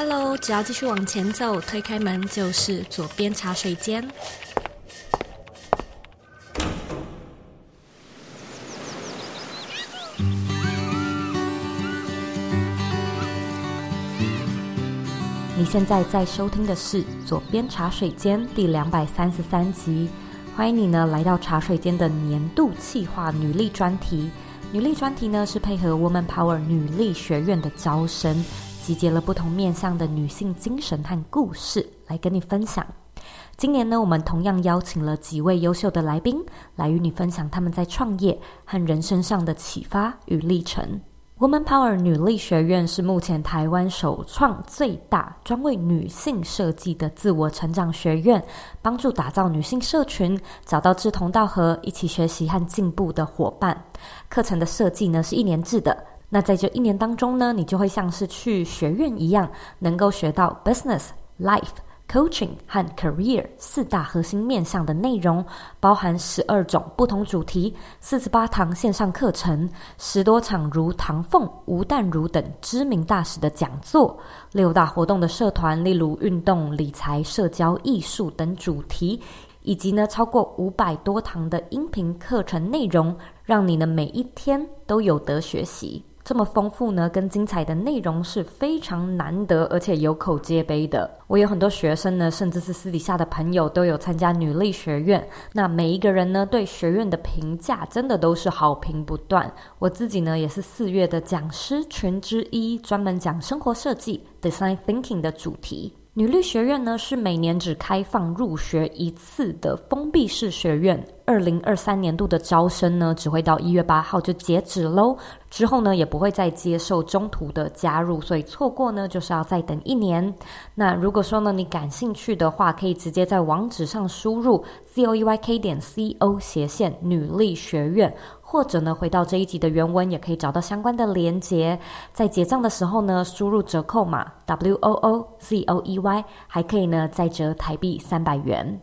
Hello，只要继续往前走，推开门就是左边茶水间。你现在在收听的是《左边茶水间》第两百三十三集，欢迎你呢来到茶水间的年度企划女力专题。女力专题呢，是配合 Woman Power 女力学院的招生，集结了不同面向的女性精神和故事来跟你分享。今年呢，我们同样邀请了几位优秀的来宾，来与你分享他们在创业和人生上的启发与历程。Woman Power 女力学院是目前台湾首创最大专为女性设计的自我成长学院，帮助打造女性社群，找到志同道合、一起学习和进步的伙伴。课程的设计呢是一年制的，那在这一年当中呢，你就会像是去学院一样，能够学到 Business Life。Coaching 和 Career 四大核心面向的内容，包含十二种不同主题、四十八堂线上课程、十多场如唐凤、吴淡如等知名大使的讲座、六大活动的社团，例如运动、理财、社交、艺术等主题，以及呢超过五百多堂的音频课程内容，让你的每一天都有得学习。这么丰富呢，跟精彩的内容是非常难得，而且有口皆碑的。我有很多学生呢，甚至是私底下的朋友都有参加女力学院。那每一个人呢，对学院的评价真的都是好评不断。我自己呢，也是四月的讲师群之一，专门讲生活设计 （Design Thinking） 的主题。女力学院呢，是每年只开放入学一次的封闭式学院。二零二三年度的招生呢，只会到一月八号就截止喽。之后呢，也不会再接受中途的加入，所以错过呢，就是要再等一年。那如果说呢，你感兴趣的话，可以直接在网址上输入 z o e y k 点 c o 斜线女力学院，或者呢，回到这一集的原文，也可以找到相关的连接。在结账的时候呢，输入折扣码 w o o z o e y，还可以呢再折台币三百元。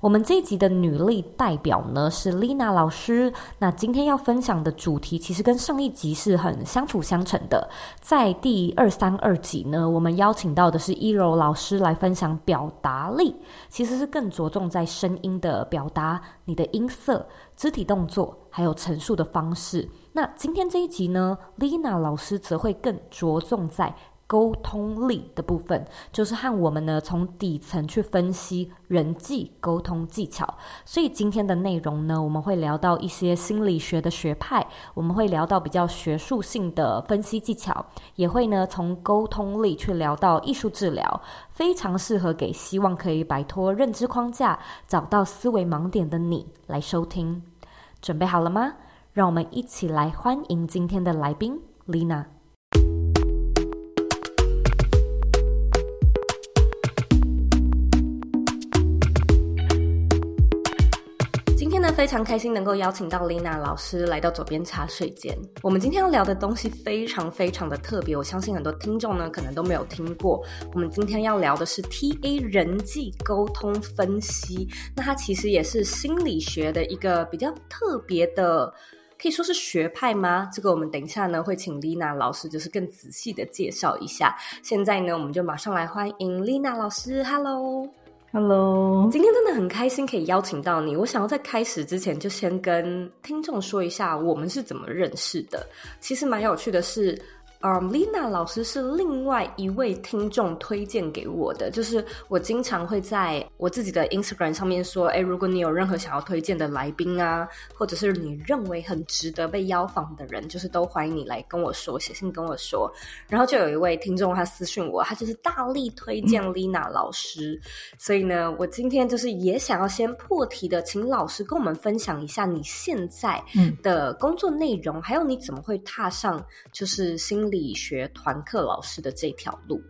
我们这一集的女力代表呢是 Lina 老师。那今天要分享的主题其实跟上一集是很相辅相成的。在第二三二集呢，我们邀请到的是依柔老师来分享表达力，其实是更着重在声音的表达，你的音色、肢体动作，还有陈述的方式。那今天这一集呢，Lina 老师则会更着重在。沟通力的部分，就是和我们呢从底层去分析人际沟通技巧。所以今天的内容呢，我们会聊到一些心理学的学派，我们会聊到比较学术性的分析技巧，也会呢从沟通力去聊到艺术治疗，非常适合给希望可以摆脱认知框架、找到思维盲点的你来收听。准备好了吗？让我们一起来欢迎今天的来宾 Lina。非常开心能够邀请到 Lina 老师来到左边茶水间。我们今天要聊的东西非常非常的特别，我相信很多听众呢可能都没有听过。我们今天要聊的是 TA 人际沟通分析，那它其实也是心理学的一个比较特别的，可以说是学派吗？这个我们等一下呢会请 Lina 老师就是更仔细的介绍一下。现在呢我们就马上来欢迎 Lina 老师，Hello。Hello，今天真的很开心可以邀请到你。我想要在开始之前就先跟听众说一下我们是怎么认识的。其实蛮有趣的是。嗯，Lina 老师是另外一位听众推荐给我的，就是我经常会在我自己的 Instagram 上面说，哎，如果你有任何想要推荐的来宾啊，或者是你认为很值得被邀访的人，就是都欢迎你来跟我说，写信跟我说。然后就有一位听众他私讯我，他就是大力推荐 Lina 老师，嗯、所以呢，我今天就是也想要先破题的，请老师跟我们分享一下你现在的工作内容，嗯、还有你怎么会踏上就是新。心理学团课老师的这条路，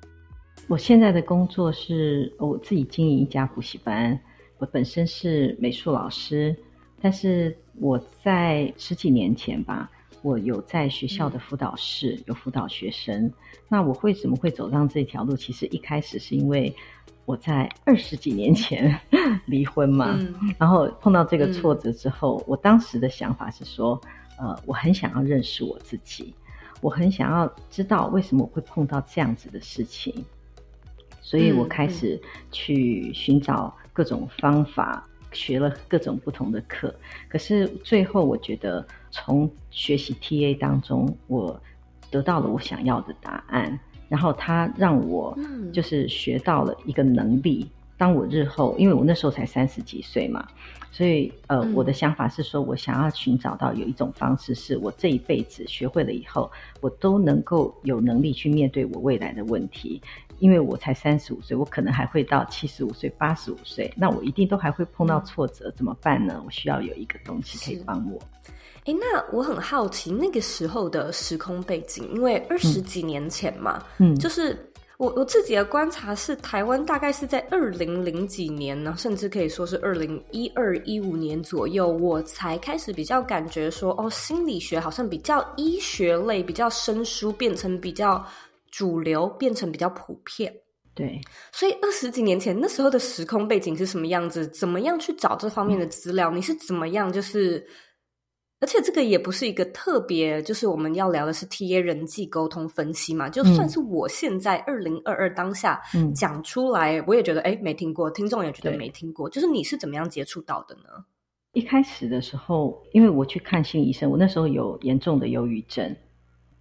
我现在的工作是我自己经营一家补习班。我本身是美术老师，但是我在十几年前吧，我有在学校的辅导室、嗯、有辅导学生。那我为什么会走上这条路？其实一开始是因为我在二十几年前 离婚嘛，嗯、然后碰到这个挫折之后，嗯、我当时的想法是说，呃，我很想要认识我自己。我很想要知道为什么我会碰到这样子的事情，所以我开始去寻找各种方法，嗯、学了各种不同的课。可是最后，我觉得从学习 TA 当中，我得到了我想要的答案。然后它让我就是学到了一个能力。当我日后，因为我那时候才三十几岁嘛，所以呃，我的想法是说，我想要寻找到有一种方式，是我这一辈子学会了以后，我都能够有能力去面对我未来的问题。因为我才三十五岁，我可能还会到七十五岁、八十五岁，那我一定都还会碰到挫折，怎么办呢？我需要有一个东西可以帮我。哎，那我很好奇那个时候的时空背景，因为二十几年前嘛，嗯，就是我我自己的观察是，台湾大概是在二零零几年呢，甚至可以说是二零一二一五年左右，我才开始比较感觉说，哦，心理学好像比较医学类，比较生疏，变成比较主流，变成比较普遍。对，所以二十几年前那时候的时空背景是什么样子？怎么样去找这方面的资料？嗯，你是怎么样就是？而且这个也不是一个特别，就是我们要聊的是 TA 人际沟通分析嘛。就算是我现在二零二二当下讲出来，嗯、我也觉得哎没听过，听众也觉得没听过。就是你是怎么样接触到的呢？一开始的时候，因为我去看心理医生，我那时候有严重的忧郁症，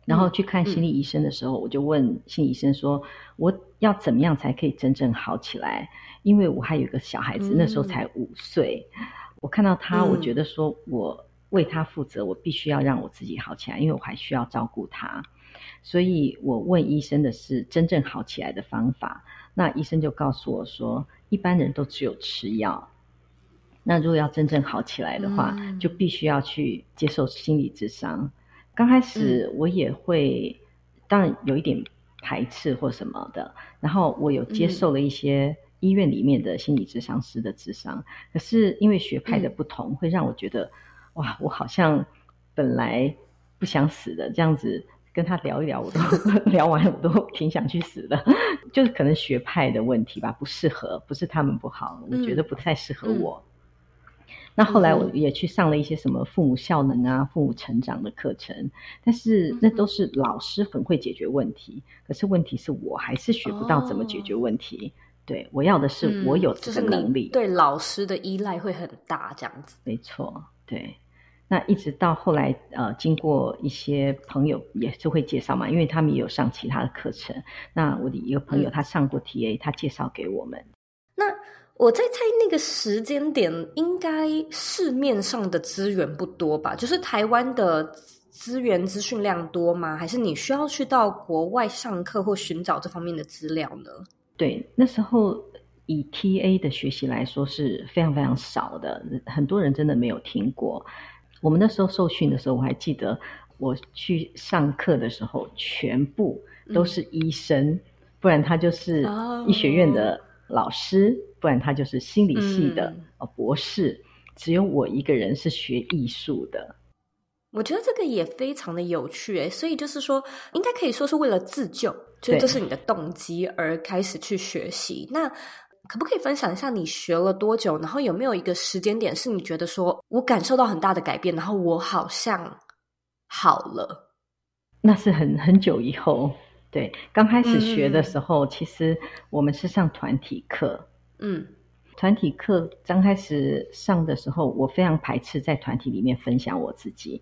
然后去看心理医生的时候，我就问心理医生说：“我要怎么样才可以真正好起来？”因为我还有一个小孩子，那时候才五岁，我看到他，我觉得说我。为他负责，我必须要让我自己好起来，因为我还需要照顾他。所以我问医生的是真正好起来的方法。那医生就告诉我说，一般人都只有吃药。那如果要真正好起来的话，嗯、就必须要去接受心理智商。刚开始我也会，嗯、当然有一点排斥或什么的。然后我有接受了一些医院里面的心理智商师的智商，可是因为学派的不同，嗯、会让我觉得。哇，我好像本来不想死的，这样子跟他聊一聊，我都 聊完，我都挺想去死的。就是可能学派的问题吧，不适合，不是他们不好，我觉得不太适合我。嗯、那后来我也去上了一些什么父母效能啊、父母成长的课程，但是那都是老师很会解决问题，可是问题是我还是学不到怎么解决问题。哦、对，我要的是我有这个能力。嗯就是、对老师的依赖会很大，这样子。没错，对。那一直到后来，呃，经过一些朋友也是会介绍嘛，因为他们也有上其他的课程。那我的一个朋友他上过 TA，、嗯、他介绍给我们。那我在猜那个时间点，应该市面上的资源不多吧？就是台湾的资源资讯量多吗？还是你需要去到国外上课或寻找这方面的资料呢？对，那时候以 TA 的学习来说是非常非常少的，很多人真的没有听过。我们那时候受训的时候，我还记得我去上课的时候，全部都是医生，嗯、不然他就是医学院的老师，哦、不然他就是心理系的、嗯、博士，只有我一个人是学艺术的。我觉得这个也非常的有趣诶，所以就是说，应该可以说是为了自救，就这是你的动机而开始去学习。那可不可以分享一下你学了多久？然后有没有一个时间点是你觉得说我感受到很大的改变，然后我好像好了？那是很很久以后。对，刚开始学的时候，嗯、其实我们是上团体课。嗯，团体课刚开始上的时候，我非常排斥在团体里面分享我自己，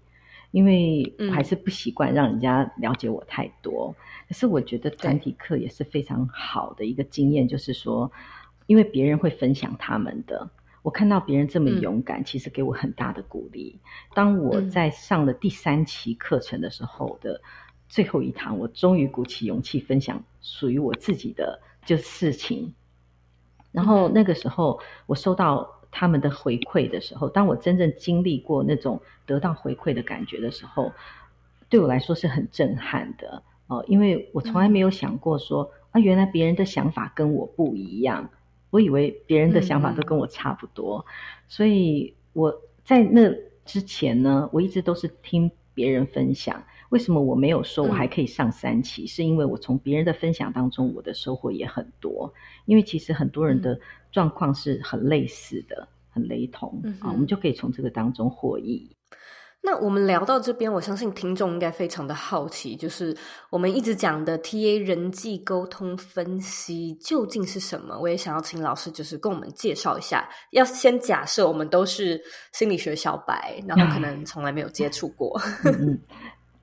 因为我还是不习惯让人家了解我太多。嗯、可是我觉得团体课也是非常好的一个经验，就是说。因为别人会分享他们的，我看到别人这么勇敢，嗯、其实给我很大的鼓励。当我在上了第三期课程的时候的最后一堂，我终于鼓起勇气分享属于我自己的就事情。然后那个时候，我收到他们的回馈的时候，当我真正经历过那种得到回馈的感觉的时候，对我来说是很震撼的哦，因为我从来没有想过说啊，原来别人的想法跟我不一样。我以为别人的想法都跟我差不多，嗯、所以我在那之前呢，我一直都是听别人分享。为什么我没有说我还可以上三期？嗯、是因为我从别人的分享当中，我的收获也很多。因为其实很多人的状况是很类似的，嗯、很雷同、嗯、啊，我们就可以从这个当中获益。那我们聊到这边，我相信听众应该非常的好奇，就是我们一直讲的 TA 人际沟通分析究竟是什么？我也想要请老师就是跟我们介绍一下。要先假设我们都是心理学小白，然后可能从来没有接触过。嗯嗯，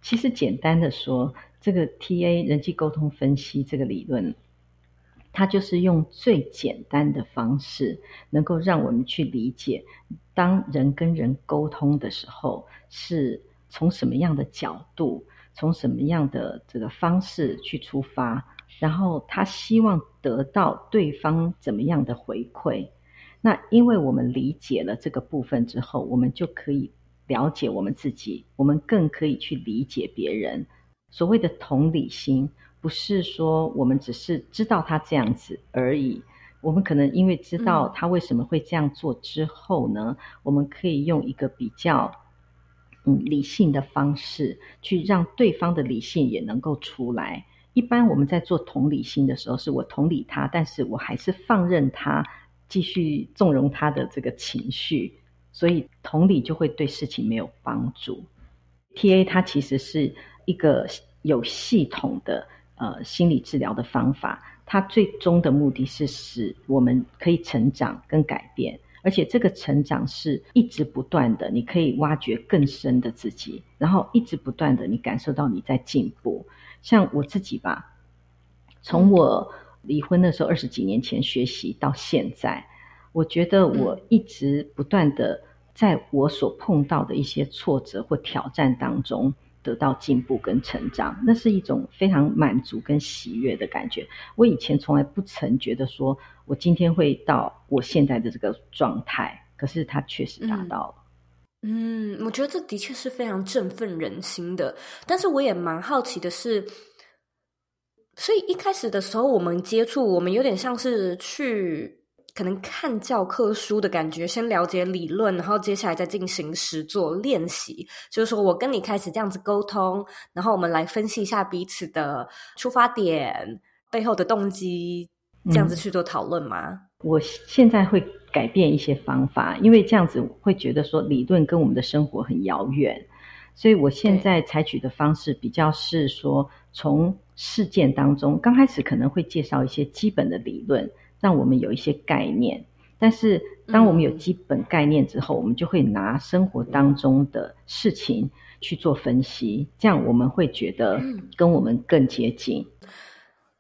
其实简单的说，这个 TA 人际沟通分析这个理论，它就是用最简单的方式，能够让我们去理解。当人跟人沟通的时候，是从什么样的角度，从什么样的这个方式去出发，然后他希望得到对方怎么样的回馈。那因为我们理解了这个部分之后，我们就可以了解我们自己，我们更可以去理解别人。所谓的同理心，不是说我们只是知道他这样子而已。我们可能因为知道他为什么会这样做之后呢，嗯、我们可以用一个比较嗯理性的方式去让对方的理性也能够出来。一般我们在做同理心的时候，是我同理他，但是我还是放任他继续纵容他的这个情绪，所以同理就会对事情没有帮助。TA 它其实是一个有系统的呃心理治疗的方法。它最终的目的是使我们可以成长跟改变，而且这个成长是一直不断的。你可以挖掘更深的自己，然后一直不断的，你感受到你在进步。像我自己吧，从我离婚的时候二十几年前学习到现在，我觉得我一直不断的在我所碰到的一些挫折或挑战当中。得到进步跟成长，那是一种非常满足跟喜悦的感觉。我以前从来不曾觉得说，我今天会到我现在的这个状态，可是它确实达到了。嗯，我觉得这的确是非常振奋人心的。但是我也蛮好奇的是，所以一开始的时候，我们接触，我们有点像是去。可能看教科书的感觉，先了解理论，然后接下来再进行实作练习。就是说我跟你开始这样子沟通，然后我们来分析一下彼此的出发点、背后的动机，这样子去做讨论吗？嗯，我现在会改变一些方法，因为这样子会觉得说理论跟我们的生活很遥远，所以我现在采取的方式比较是说，从事件当中，刚开始可能会介绍一些基本的理论。让我们有一些概念，但是当我们有基本概念之后，嗯、我们就会拿生活当中的事情去做分析，这样我们会觉得跟我们更接近。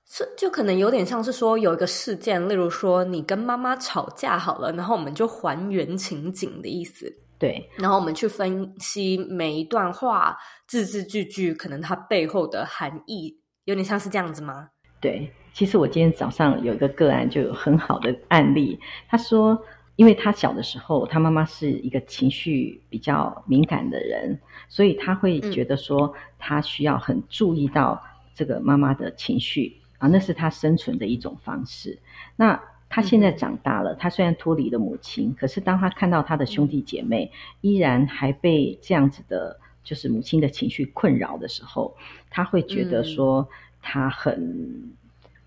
是、嗯，就可能有点像是说有一个事件，例如说你跟妈妈吵架好了，然后我们就还原情景的意思。对，然后我们去分析每一段话字字句句，可能它背后的含义，有点像是这样子吗？对。其实我今天早上有一个个案，就有很好的案例。他说，因为他小的时候，他妈妈是一个情绪比较敏感的人，所以他会觉得说，他需要很注意到这个妈妈的情绪啊，那是他生存的一种方式。那他现在长大了，他虽然脱离了母亲，可是当他看到他的兄弟姐妹依然还被这样子的，就是母亲的情绪困扰的时候，他会觉得说，他很。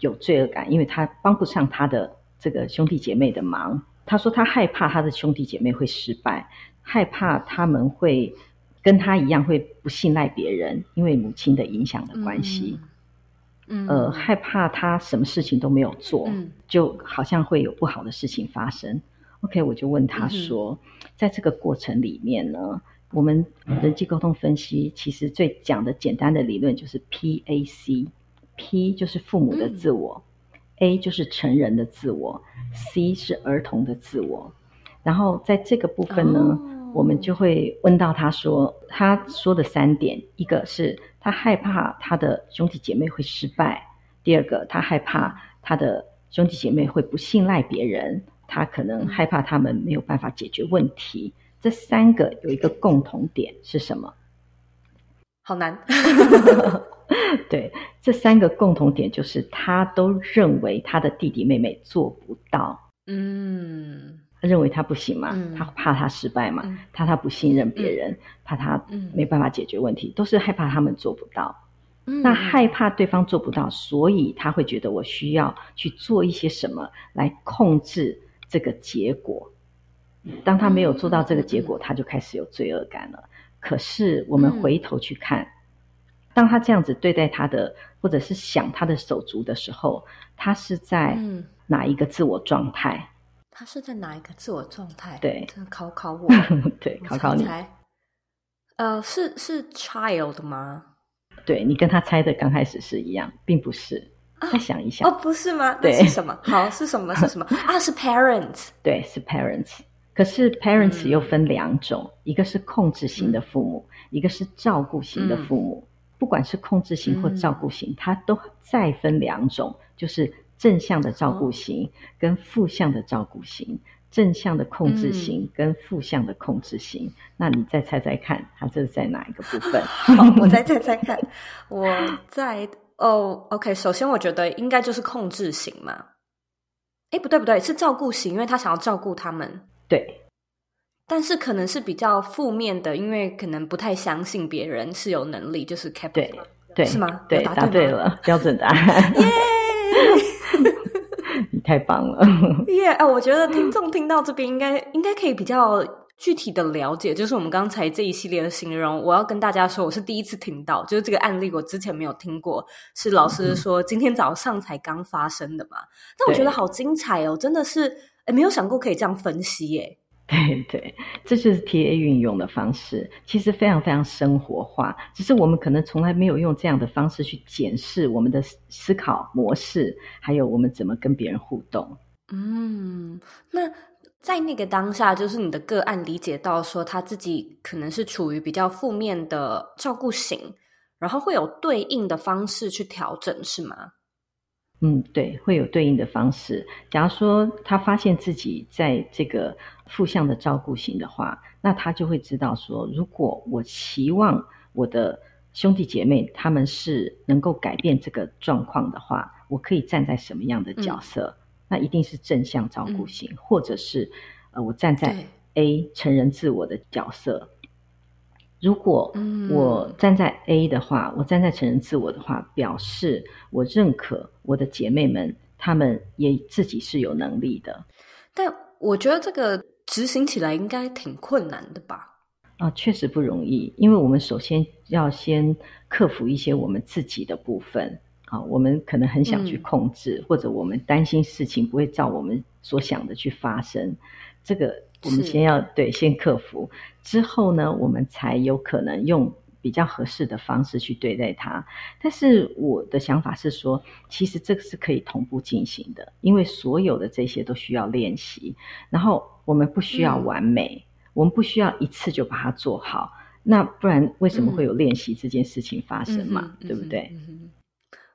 有罪恶感，因为他帮不上他的这个兄弟姐妹的忙。他说他害怕他的兄弟姐妹会失败，害怕他们会跟他一样会不信赖别人，因为母亲的影响的关系。嗯，呃，害怕他什么事情都没有做，嗯，就好像会有不好的事情发生。OK，我就问他说，嗯，在这个过程里面呢，我们人际沟通分析其实最讲的简单的理论就是 PAC。P 就是父母的自我，嗯，A 就是成人的自我，C 是儿童的自我。然后在这个部分呢，哦，我们就会问到他说，他说的三点：一个是他害怕他的兄弟姐妹会失败；第二个，他害怕他的兄弟姐妹会不信赖别人，他可能害怕他们没有办法解决问题。这三个有一个共同点是什么？好难。对，这三个共同点就是他都认为他的弟弟妹妹做不到，嗯，他认为他不行嘛，嗯、他怕他失败嘛，嗯、怕他不信任别人，嗯、怕他没办法解决问题，嗯、都是害怕他们做不到。嗯、那害怕对方做不到，所以他会觉得我需要去做一些什么来控制这个结果。当他没有做到这个结果，他就开始有罪恶感了。可是我们回头去看，嗯、当他这样子对待他的，或者是想他的手足的时候，他是在哪一个自我状态？嗯、他是在哪一个自我状态？对，考考我，对，考考你。呃，是是 child 吗？对，你跟他猜的刚开始是一样，并不是。再想一想，哦，不是吗？对，是什么？好，是什么？是什么？啊，是 parents。对，是 parents。可是 parents 又分两种，嗯、一个是控制型的父母，嗯、一个是照顾型的父母。嗯、不管是控制型或照顾型，嗯、它都再分两种，就是正向的照顾型跟负向的照顾型，哦、正向的控制型跟负向的控制型。嗯、那你再猜猜看，它这是在哪一个部分？好，我再猜猜看，我在哦，OK。首先，我觉得应该就是控制型嘛。哎，不对不对，是照顾型，因为他想要照顾他们。对，但是可能是比较负面的，因为可能不太相信别人是有能力，就是 capable，对，对是吗？对，答对了，标准答案。耶！你太棒了，耶！哎，我觉得听众听到这边应该应该可以比较具体的了解，就是我们刚才这一系列的形容。我要跟大家说，我是第一次听到，就是这个案例我之前没有听过，是老师说今天早上才刚发生的嘛？嗯、但我觉得好精彩哦，真的是。哎，没有想过可以这样分析耶！对对，这就是 TA 运用的方式，其实非常非常生活化。只是我们可能从来没有用这样的方式去检视我们的思考模式，还有我们怎么跟别人互动。嗯，那在那个当下，就是你的个案理解到说他自己可能是处于比较负面的照顾型，然后会有对应的方式去调整，是吗？嗯，对，会有对应的方式。假如说他发现自己在这个负向的照顾型的话，那他就会知道说，如果我期望我的兄弟姐妹他们是能够改变这个状况的话，我可以站在什么样的角色？嗯、那一定是正向照顾型，嗯、或者是呃，我站在 A 成人自我的角色。如果我站在 A 的话，嗯、我站在成人自我的话，表示我认可我的姐妹们，她们也自己是有能力的。但我觉得这个执行起来应该挺困难的吧？啊，确实不容易，因为我们首先要先克服一些我们自己的部分啊，我们可能很想去控制，嗯、或者我们担心事情不会照我们所想的去发生，这个。我们先要对，先克服，之后呢，我们才有可能用比较合适的方式去对待它。但是我的想法是说，其实这个是可以同步进行的，因为所有的这些都需要练习。然后我们不需要完美，嗯、我们不需要一次就把它做好。那不然为什么会有练习这件事情发生嘛？嗯、对不对？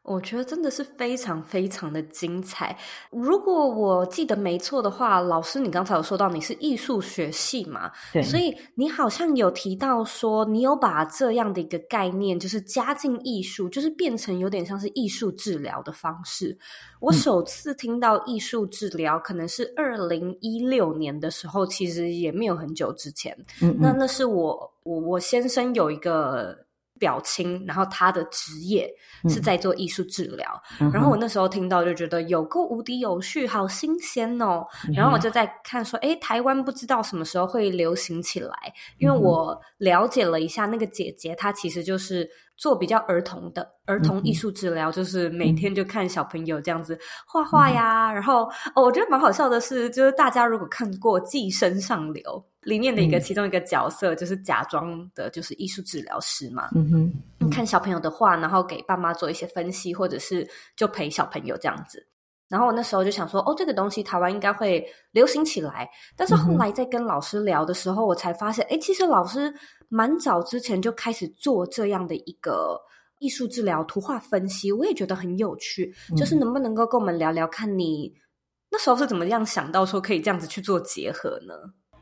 我觉得真的是非常非常的精彩。如果我记得没错的话，老师，你刚才有说到你是艺术学系嘛？对。所以你好像有提到说，你有把这样的一个概念，就是加进艺术，就是变成有点像是艺术治疗的方式。我首次听到艺术治疗，可能是二零一六年的时候，其实也没有很久之前。嗯嗯。那那是我我我先生有一个。表亲，然后他的职业是在做艺术治疗，嗯、然后我那时候听到就觉得有够无敌有趣，好新鲜哦！然后我就在看说，诶，台湾不知道什么时候会流行起来，因为我了解了一下那个姐姐，她其实就是。做比较儿童的儿童艺术治疗，嗯、就是每天就看小朋友这样子画画呀。嗯、然后哦，我觉得蛮好笑的是，就是大家如果看过《寄生上流》里面的一个其中一个角色，就是假装的就是艺术治疗师嘛。嗯哼，嗯看小朋友的画，然后给爸妈做一些分析，或者是就陪小朋友这样子。然后我那时候就想说，哦，这个东西台湾应该会流行起来。但是后来在跟老师聊的时候，我才发现，哎，其实老师蛮早之前就开始做这样的一个艺术治疗、图画分析，我也觉得很有趣。就是能不能够跟我们聊聊，看你那时候是怎么样想到说可以这样子去做结合呢？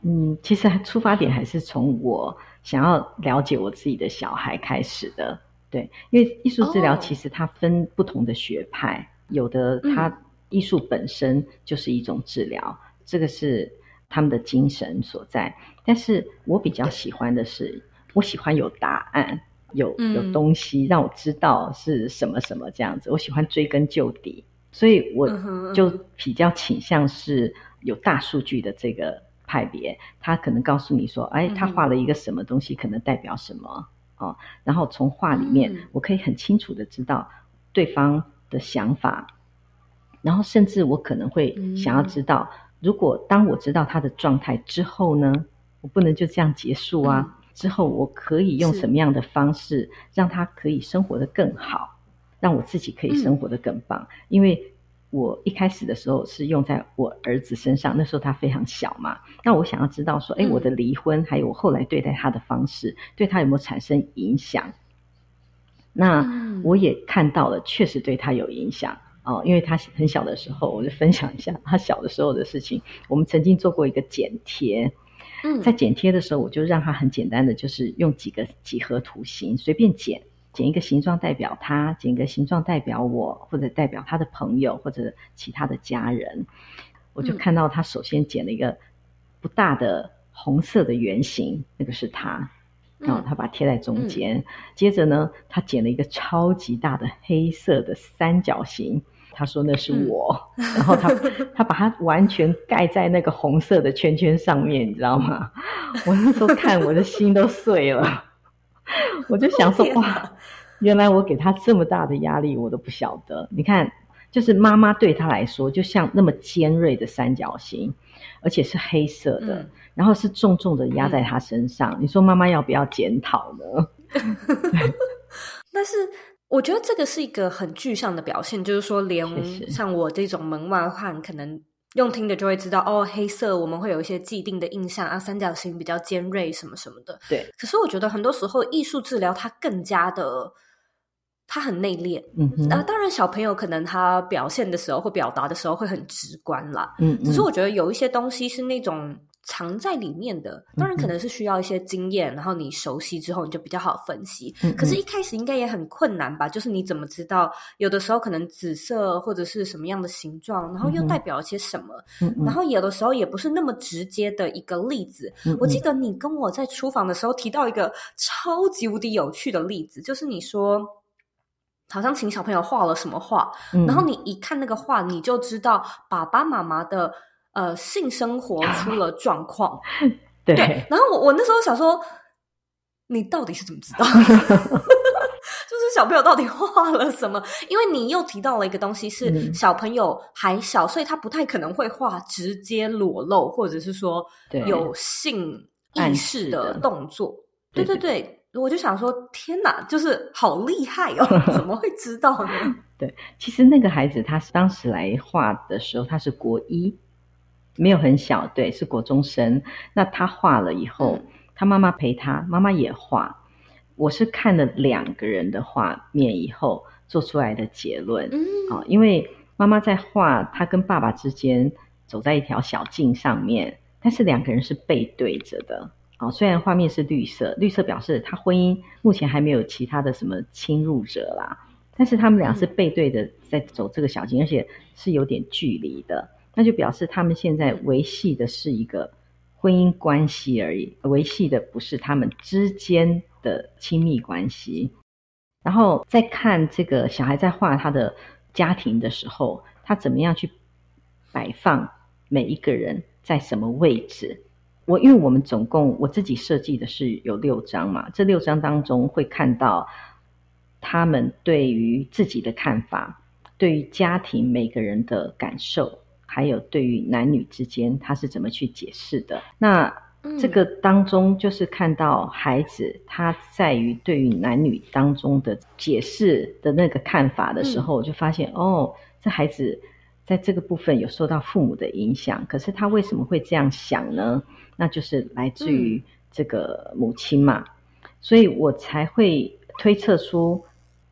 嗯，其实出发点还是从我想要了解我自己的小孩开始的。对，因为艺术治疗其实它分不同的学派，有的它。艺术本身就是一种治疗，这个是他们的精神所在。但是我比较喜欢的是，我喜欢有答案，有有东西让我知道是什么什么这样子。我喜欢追根究底，所以我就比较倾向是有大数据的这个派别，他可能告诉你说，哎，他画了一个什么东西，可能代表什么哦。然后从画里面，我可以很清楚的知道对方的想法，然后甚至我可能会想要知道，如果当我知道他的状态之后呢，我不能就这样结束啊。之后我可以用什么样的方式让他可以生活得更好，让我自己可以生活得更棒？因为我一开始的时候是用在我儿子身上，那时候他非常小嘛。那我想要知道说，哎，我的离婚还有我后来对待他的方式，对他有没有产生影响？那我也看到了，确实对他有影响哦。因为他很小的时候，我就分享一下他小的时候的事情。我们曾经做过一个剪贴。嗯，在剪贴的时候，我就让他很简单的，就是用几个几何图形随便剪，剪一个形状代表他，剪一个形状代表我，或者代表他的朋友或者其他的家人。我就看到他首先剪了一个不大的红色的圆形，那个是他，然后他把它贴在中间。接着呢，他剪了一个超级大的黑色的三角形。他说那是我，嗯、然后他他把它完全盖在那个红色的圈圈上面，你知道吗？我那时候看我的心都碎了，我就想说哇，原来我给他这么大的压力，我都不晓得。你看，就是妈妈对他来说，就像那么尖锐的三角形，而且是黑色的，嗯、然后是重重的压在他身上。嗯、你说妈妈要不要检讨呢？但是。我觉得这个是一个很具象的表现，就是说，连像我这种门外汉，可能用听的就会知道，哦，黑色我们会有一些既定的印象啊，三角形比较尖锐，什么什么的。对。可是我觉得很多时候艺术治疗它更加的，它很内敛。嗯哼。啊，当然小朋友可能他表现的时候或表达的时候会很直观啦。嗯嗯。只是我觉得有一些东西是那种。藏在里面的，当然可能是需要一些经验，嗯、然后你熟悉之后，你就比较好分析。可是，一开始应该也很困难吧？就是你怎么知道，有的时候可能紫色或者是什么样的形状，然后又代表了些什么？然后有的时候也不是那么直接的一个例子。我记得你跟我在厨房的时候提到一个超级无敌有趣的例子，就是你说好像请小朋友画了什么画，嗯、然后你一看那个画，你就知道爸爸妈妈的。呃，性生活出了状况，对，对。然后我我那时候想说，你到底是怎么知道？就是小朋友到底画了什么？因为你又提到了一个东西，是小朋友还小，嗯、所以他不太可能会画直接裸露，或者是说有性意识的动作。对对对，对，我就想说，天哪，就是好厉害哦！怎么会知道呢？对，其实那个孩子他当时来画的时候，他是国一。没有很小，对，是国中生。那他画了以后，嗯、他妈妈陪他，妈妈也画。我是看了两个人的画面以后做出来的结论。嗯，啊，因为妈妈在画他跟爸爸之间走在一条小径上面，但是两个人是背对着的。啊，虽然画面是绿色，绿色表示他婚姻目前还没有其他的什么侵入者啦，但是他们俩是背对着在走这个小径，嗯、而且是有点距离的。那就表示他们现在维系的是一个婚姻关系而已，维系的不是他们之间的亲密关系。然后再看这个小孩在画他的家庭的时候，他怎么样去摆放每一个人在什么位置？我因为我们总共我自己设计的是有六张嘛，这六张当中会看到他们对于自己的看法，对于家庭每个人的感受。还有对于男女之间，他是怎么去解释的？那这个当中就是看到孩子他在于对于男女当中的解释的那个看法的时候，我就发现哦，这孩子在这个部分有受到父母的影响。可是他为什么会这样想呢？那就是来自于这个母亲嘛，所以我才会推测出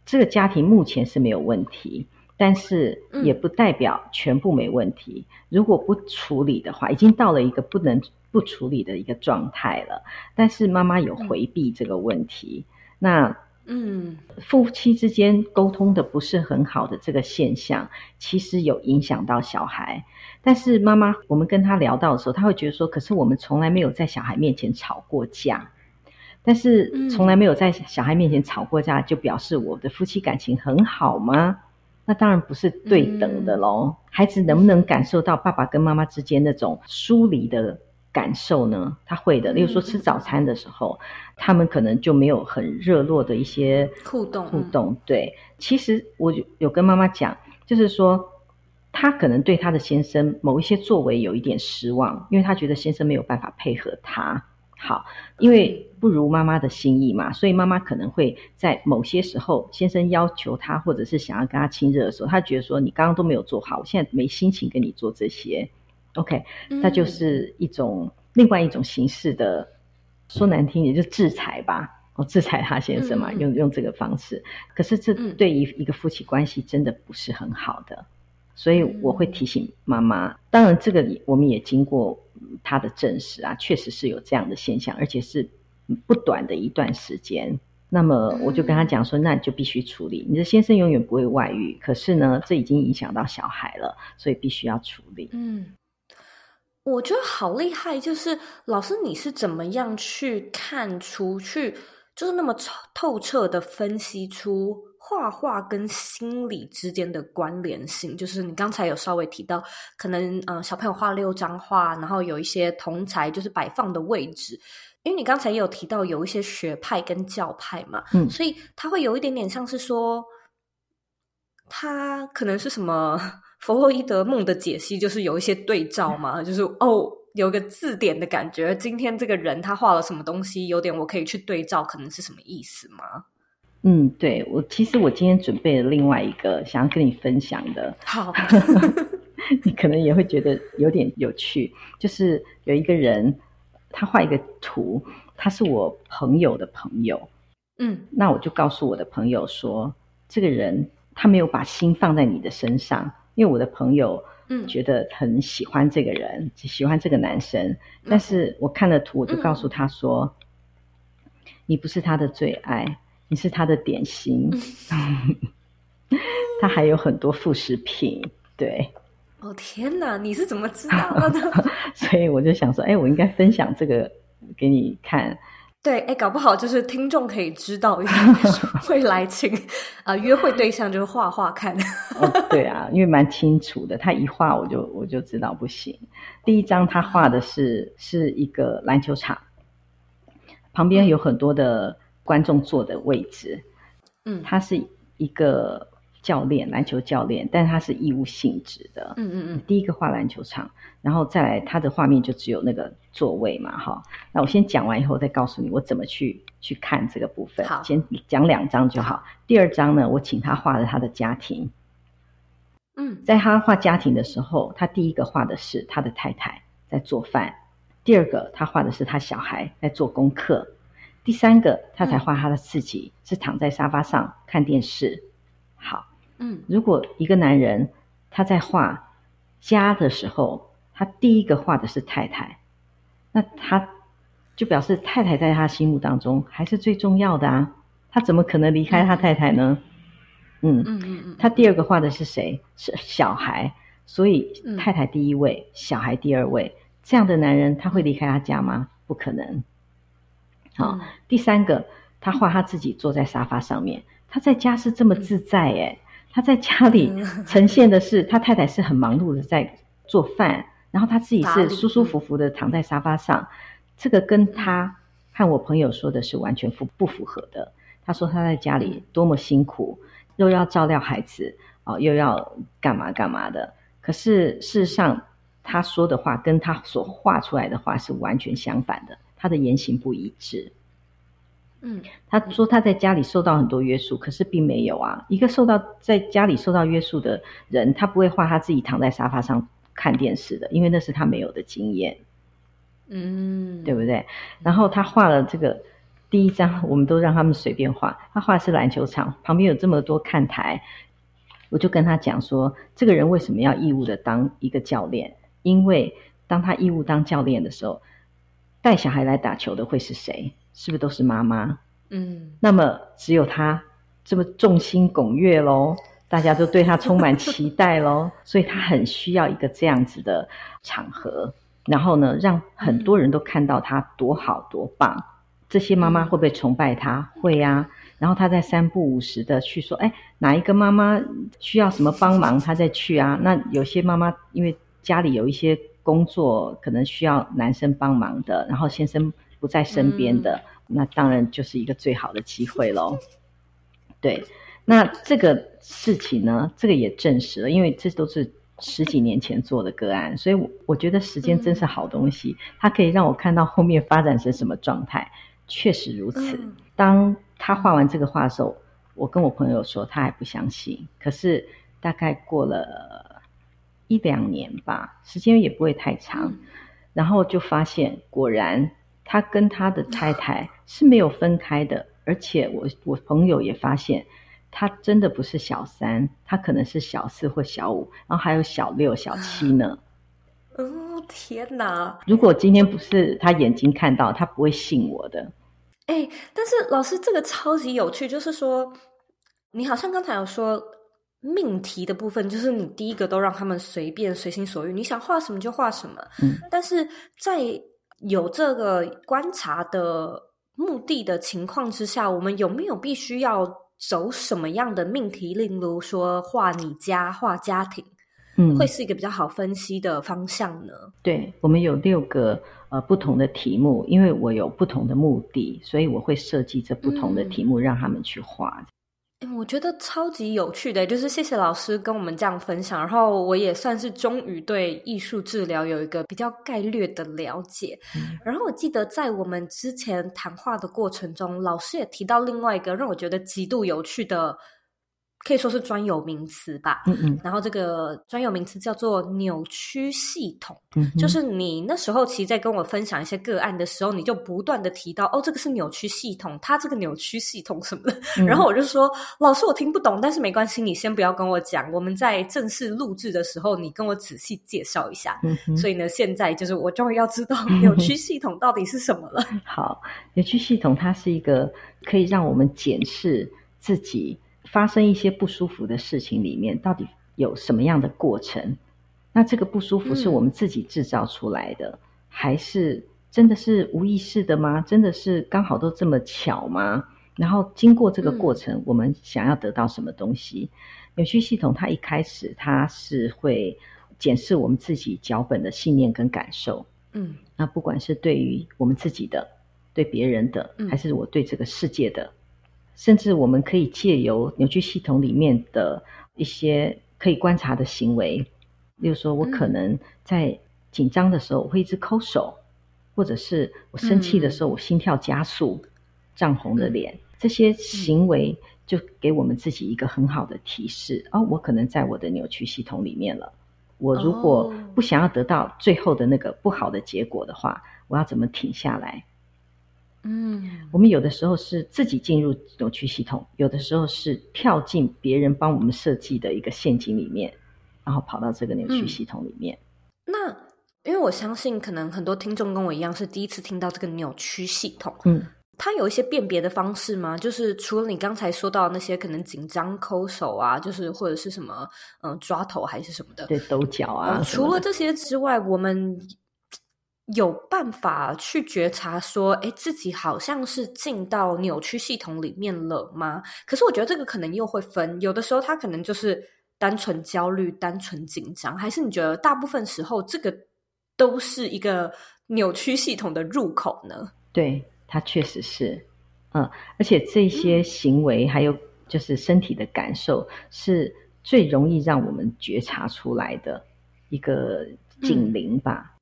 这个家庭目前是没有问题。但是也不代表全部没问题。嗯、如果不处理的话，已经到了一个不能不处理的一个状态了。但是妈妈有回避这个问题，嗯、那嗯，夫妻之间沟通的不是很好的这个现象，其实有影响到小孩。但是妈妈，我们跟他聊到的时候，他会觉得说：“可是我们从来没有在小孩面前吵过架。但是从来没有在小孩面前吵过架，就表示我的夫妻感情很好吗？”那当然不是对等的喽。嗯、孩子能不能感受到爸爸跟妈妈之间那种疏离的感受呢？他会的，例如说吃早餐的时候，他们可能就没有很热络的一些互动。互动，对。其实我有跟妈妈讲，就是说，他可能对他的先生某一些作为有一点失望，因为他觉得先生没有办法配合他。好，因为不如妈妈的心意嘛，所以妈妈可能会在某些时候，先生要求她，或者是想要跟她亲热的时候，她觉得说你刚刚都没有做好，我现在没心情跟你做这些。OK，那就是一种另外一种形式的，说难听点就制裁吧，哦，制裁他先生嘛，用用这个方式。可是这对于一个夫妻关系真的不是很好的，所以我会提醒妈妈。当然，这个我们也经过。他的证实啊，确实是有这样的现象，而且是不短的一段时间。那么我就跟他讲说，那你就必须处理。你的先生永远不会外遇，可是呢，这已经影响到小孩了，所以必须要处理。嗯，我觉得好厉害，就是老师，你是怎么样去看出去，就是那么透彻的分析出画画跟心理之间的关联性，就是你刚才有稍微提到，可能嗯、呃、小朋友画六张画，然后有一些同材就是摆放的位置，因为你刚才也有提到有一些学派跟教派嘛，嗯，所以他会有一点点像是说，他可能是什么弗洛伊德梦的解析，就是有一些对照嘛，就是哦有个字典的感觉，今天这个人他画了什么东西，有点我可以去对照，可能是什么意思吗？嗯，对，我其实我今天准备了另外一个想要跟你分享的，好，你可能也会觉得有点有趣，就是有一个人他画一个图，他是我朋友的朋友，嗯，那我就告诉我的朋友说，这个人他没有把心放在你的身上，因为我的朋友嗯。觉得很喜欢这个人，嗯、喜欢这个男生，但是我看了图，我就告诉他说，嗯、你不是他的最爱。你是他的点心，他还有很多副食品，对。哦天哪，你是怎么知道的呢？所以我就想说，哎，我应该分享这个给你看。对，哎，搞不好就是听众可以知道一下，会来请啊、呃、约会对象就是画画看。哦，对啊，因为蛮清楚的，他一画我就我就知道不行。第一张他画的是是一个篮球场，旁边有很多的。观众坐的位置，嗯，他是一个教练，篮球教练，但是他是义务性质的，嗯嗯嗯。第一个画篮球场，然后再来他的画面就只有那个座位嘛，哈。那我先讲完以后再告诉你我怎么去去看这个部分。好，先讲两张就好。第二张呢，我请他画了他的家庭。嗯，在他画家庭的时候，他第一个画的是他的太太在做饭，第二个他画的是他小孩在做功课。第三个，他才画他的自己，嗯、是躺在沙发上看电视。好，嗯，如果一个男人他在画家的时候，他第一个画的是太太，那他就表示太太在他心目当中还是最重要的啊，他怎么可能离开他太太呢？嗯嗯嗯嗯，他第二个画的是谁？是小孩，所以太太第一位，小孩第二位，这样的男人他会离开他家吗？不可能。好、哦，第三个，他画他自己坐在沙发上面，他在家是这么自在诶，他在家里 呈现的是他太太是很忙碌的在做饭，然后他自己是舒舒服服的躺在沙发上，这个跟他和我朋友说的是完全符不符合的。他说他在家里多么辛苦，又要照料孩子哦，又要干嘛干嘛的，可是事实上他说的话跟他所画出来的话是完全相反的。他的言行不一致，嗯，他说他在家里受到很多约束，可是并没有啊。一个受到在家里受到约束的人，他不会画他自己躺在沙发上看电视的，因为那是他没有的经验，嗯，对不对？然后他画了这个第一张，我们都让他们随便画。他画的是篮球场，旁边有这么多看台，我就跟他讲说，这个人为什么要义务的当一个教练？因为当他义务当教练的时候。带小孩来打球的会是谁？是不是都是妈妈？嗯，那么只有他这么众星拱月喽，大家都对他充满期待喽，所以他很需要一个这样子的场合，然后呢，让很多人都看到他多好多棒。这些妈妈会不会崇拜他？会啊。然后他在三不五时的去说：“哎，哪一个妈妈需要什么帮忙，他再去啊。”那有些妈妈因为家里有一些。工作可能需要男生帮忙的，然后先生不在身边的，嗯、那当然就是一个最好的机会喽。对，那这个事情呢，这个也证实了，因为这都是十几年前做的个案，所以我我觉得时间真是好东西，嗯、它可以让我看到后面发展成什么状态。确实如此。嗯、当他画完这个画的时候，我跟我朋友说，他还不相信。可是大概过了。一两年吧，时间也不会太长，嗯、然后就发现，果然他跟他的太太是没有分开的，而且我我朋友也发现，他真的不是小三，他可能是小四或小五，然后还有小六、小七呢。哦天哪！如果今天不是他眼睛看到，他不会信我的。哎，但是老师这个超级有趣，就是说，你好像刚才有说。命题的部分就是你第一个都让他们随便随心所欲，你想画什么就画什么。嗯，但是在有这个观察的目的的情况之下，我们有没有必须要走什么样的命题？例如说画你家、画家庭，嗯，会是一个比较好分析的方向呢？对，我们有六个呃不同的题目，因为我有不同的目的，所以我会设计这不同的题目让他们去画。嗯我觉得超级有趣的，就是谢谢老师跟我们这样分享，然后我也算是终于对艺术治疗有一个比较概略的了解。嗯、然后我记得在我们之前谈话的过程中，老师也提到另外一个让我觉得极度有趣的。可以说是专有名词吧，嗯嗯，然后这个专有名词叫做扭曲系统，嗯哼，就是你那时候其实在跟我分享一些个案的时候，你就不断的提到哦，这个是扭曲系统，它这个扭曲系统什么的，嗯、然后我就说老师我听不懂，但是没关系，你先不要跟我讲，我们在正式录制的时候，你跟我仔细介绍一下。嗯哼，所以呢，现在就是我终于要知道 扭曲系统到底是什么了。好，扭曲系统它是一个可以让我们检视自己。发生一些不舒服的事情里面，到底有什么样的过程？那这个不舒服是我们自己制造出来的，嗯、还是真的是无意识的吗？真的是刚好都这么巧吗？然后经过这个过程，嗯、我们想要得到什么东西？扭曲系统它一开始它是会检视我们自己脚本的信念跟感受，嗯，那不管是对于我们自己的、对别人的，嗯、还是我对这个世界的。甚至我们可以借由扭曲系统里面的一些可以观察的行为，例如说，我可能在紧张的时候我会一直抠手，或者是我生气的时候我心跳加速、涨红的脸，这些行为就给我们自己一个很好的提示：哦，我可能在我的扭曲系统里面了。我如果不想要得到最后的那个不好的结果的话，我要怎么停下来？嗯，我们有的时候是自己进入扭曲系统，有的时候是跳进别人帮我们设计的一个陷阱里面，然后跑到这个扭曲系统里面。嗯、那因为我相信，可能很多听众跟我一样是第一次听到这个扭曲系统。嗯，它有一些辨别的方式吗？就是除了你刚才说到那些可能紧张抠手啊，就是或者是什么嗯抓头还是什么的，对，抖脚啊、嗯。除了这些之外，我们。有办法去觉察说，哎，自己好像是进到扭曲系统里面了吗？可是我觉得这个可能又会分，有的时候他可能就是单纯焦虑、单纯紧张，还是你觉得大部分时候这个都是一个扭曲系统的入口呢？对，它确实是，嗯，而且这些行为还有就是身体的感受，是最容易让我们觉察出来的一个警铃吧。嗯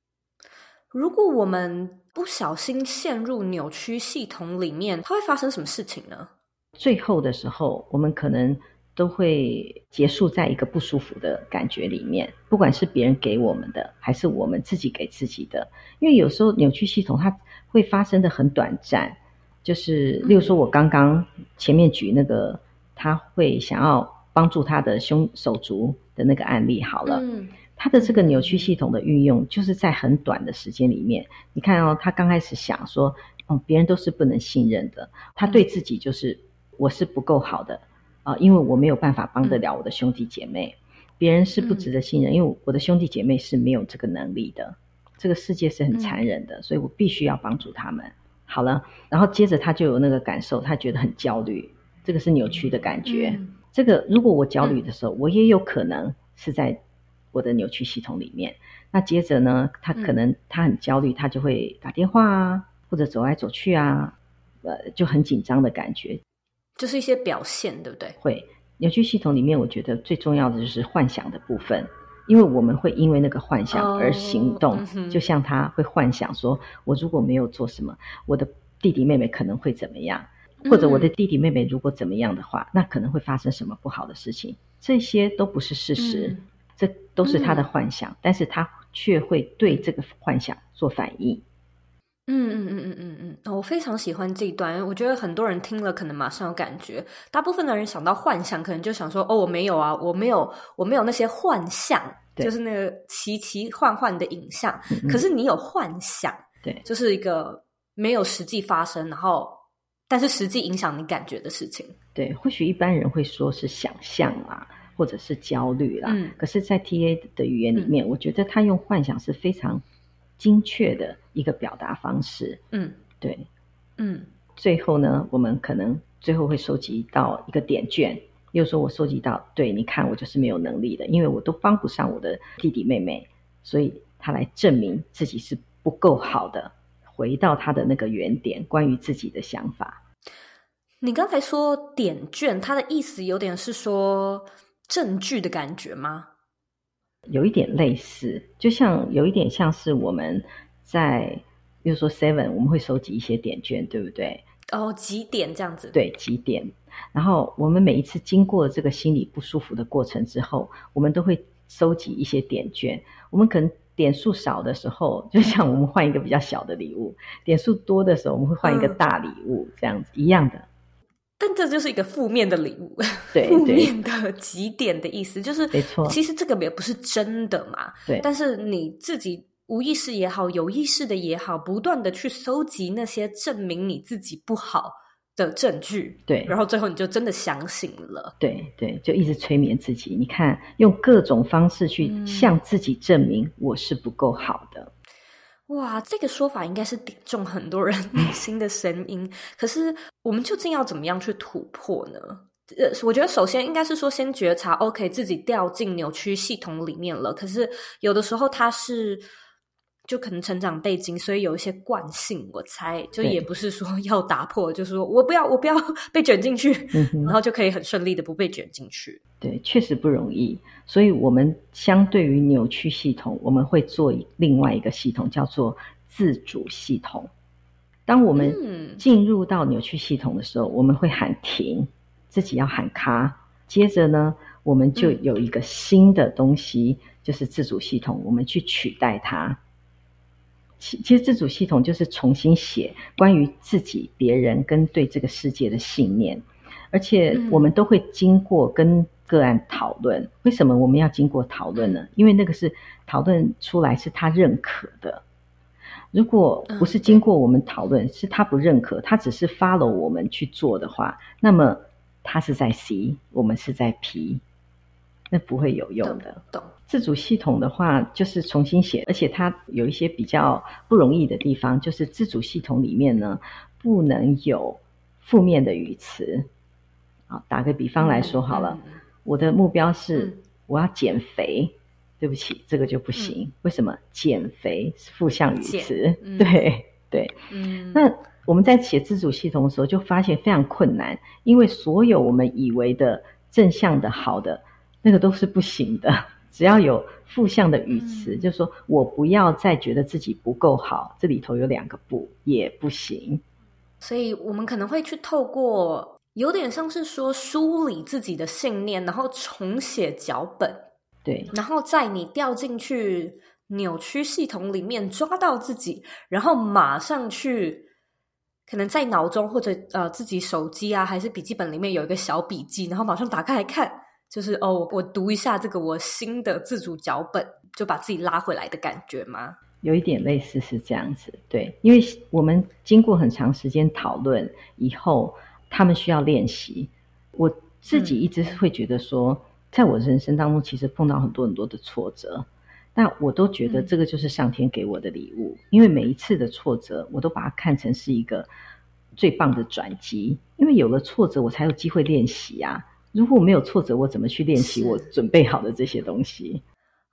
如果我们不小心陷入扭曲系统里面，它会发生什么事情呢？最后的时候，我们可能都会结束在一个不舒服的感觉里面，不管是别人给我们的，还是我们自己给自己的。因为有时候扭曲系统它会发生的很短暂，就是例如说我刚刚前面举那个，他会想要帮助他的凶手足的那个案例，好了。嗯他的这个扭曲系统的运用，就是在很短的时间里面。你看哦，他刚开始想说，哦，别人都是不能信任的。他对自己就是，我是不够好的啊，呃，因为我没有办法帮得了我的兄弟姐妹。别人是不值得信任，因为我的兄弟姐妹是没有这个能力的。这个世界是很残忍的，所以我必须要帮助他们。好了，然后接着他就有那个感受，他觉得很焦虑。这个是扭曲的感觉。这个如果我焦虑的时候，我也有可能是在。我的扭曲系统里面。那接着呢，他可能他很焦虑，他就会打电话啊，或者走来走去啊，呃，就很紧张的感觉，就是一些表现，对不对？会。扭曲系统里面，我觉得最重要的就是幻想的部分，因为我们会因为那个幻想而行动。Oh, 就像他会幻想说，我如果没有做什么，我的弟弟妹妹可能会怎么样，或者我的弟弟妹妹如果怎么样的话，嗯、那可能会发生什么不好的事情。这些都不是事实，嗯、这都是他的幻想，嗯、但是他却会对这个幻想做反应。嗯嗯嗯嗯嗯嗯，我非常喜欢这一段。我觉得很多人听了可能马上有感觉。大部分的人想到幻想，可能就想说：“哦，我没有啊，我没有，我没有那些幻象，就是那个奇奇幻幻的影像。嗯嗯”可是你有幻想，对，就是一个没有实际发生，然后但是实际影响你感觉的事情。对，或许一般人会说是想象啦，或者是焦虑啦。嗯，可是，在 TA 的语言里面，嗯、我觉得他用幻想是非常。精确的一个表达方式，嗯，对，嗯，最后呢，我们可能最后会收集到一个点卷，又说我收集到，对，你看我就是没有能力的，因为我都帮不上我的弟弟妹妹，所以他来证明自己是不够好的，回到他的那个原点，关于自己的想法。你刚才说点卷，他的意思有点是说证据的感觉吗？有一点类似，就像有一点像是我们在，比如说 Seven，我们会收集一些点券，对不对？哦，几点这样子。对，几点。然后我们每一次经过这个心理不舒服的过程之后，我们都会收集一些点券。我们可能点数少的时候，就像我们换一个比较小的礼物；点数多的时候，我们会换一个大礼物，嗯、这样子一样的。但这就是一个负面的礼物，对，负面的极点的意思就是，没错。其实这个也不是真的嘛，对。但是你自己无意识也好，有意识的也好，不断的去搜集那些证明你自己不好的证据，对。然后最后你就真的相信了，对对，就一直催眠自己。你看，用各种方式去向自己证明我是不够好的。哇，这个说法应该是点中很多人 内心的声音。可是，我们究竟要怎么样去突破呢？呃，我觉得首先应该是说，先觉察，OK，自己掉进扭曲系统里面了。可是，有的时候它是。就可能成长背景，所以有一些惯性，我猜就也不是说要打破，就是说我不要，我不要 被卷进去，嗯、然后就可以很顺利的不被卷进去。对，确实不容易。所以，我们相对于扭曲系统，我们会做另外一个系统，叫做自主系统。当我们进入到扭曲系统的时候，嗯、我们会喊停，自己要喊卡。接着呢，我们就有一个新的东西，嗯、就是自主系统，我们去取代它。其其实自主系统就是重新写关于自己、别人跟对这个世界的信念，而且我们都会经过跟个案讨论。为什么我们要经过讨论呢？因为那个是讨论出来是他认可的。如果不是经过我们讨论，是他不认可，他只是 follow 我们去做的话，那么他是在 C，我们是在 P，那不会有用的。懂。自主系统的话，就是重新写，而且它有一些比较不容易的地方，就是自主系统里面呢，不能有负面的语词。好，打个比方来说好了，嗯、我的目标是我要减肥，嗯、对不起，这个就不行。嗯、为什么？减肥是负向语词，嗯、对对。嗯，那我们在写自主系统的时候，就发现非常困难，因为所有我们以为的正向的好的那个都是不行的。只要有负向的语词，嗯、就是说我不要再觉得自己不够好，这里头有两个不也不行。所以我们可能会去透过有点像是说梳理自己的信念，然后重写脚本。对，然后在你掉进去扭曲系统里面抓到自己，然后马上去，可能在脑中或者呃自己手机啊还是笔记本里面有一个小笔记，然后马上打开来看。就是哦，我读一下这个我新的自主脚本，就把自己拉回来的感觉吗？有一点类似是这样子，对，因为我们经过很长时间讨论以后，他们需要练习。我自己一直会觉得说，嗯、在我人生当中，其实碰到很多很多的挫折，但我都觉得这个就是上天给我的礼物，嗯、因为每一次的挫折，我都把它看成是一个最棒的转机，因为有了挫折，我才有机会练习啊。如果我没有挫折，我怎么去练习我准备好的这些东西？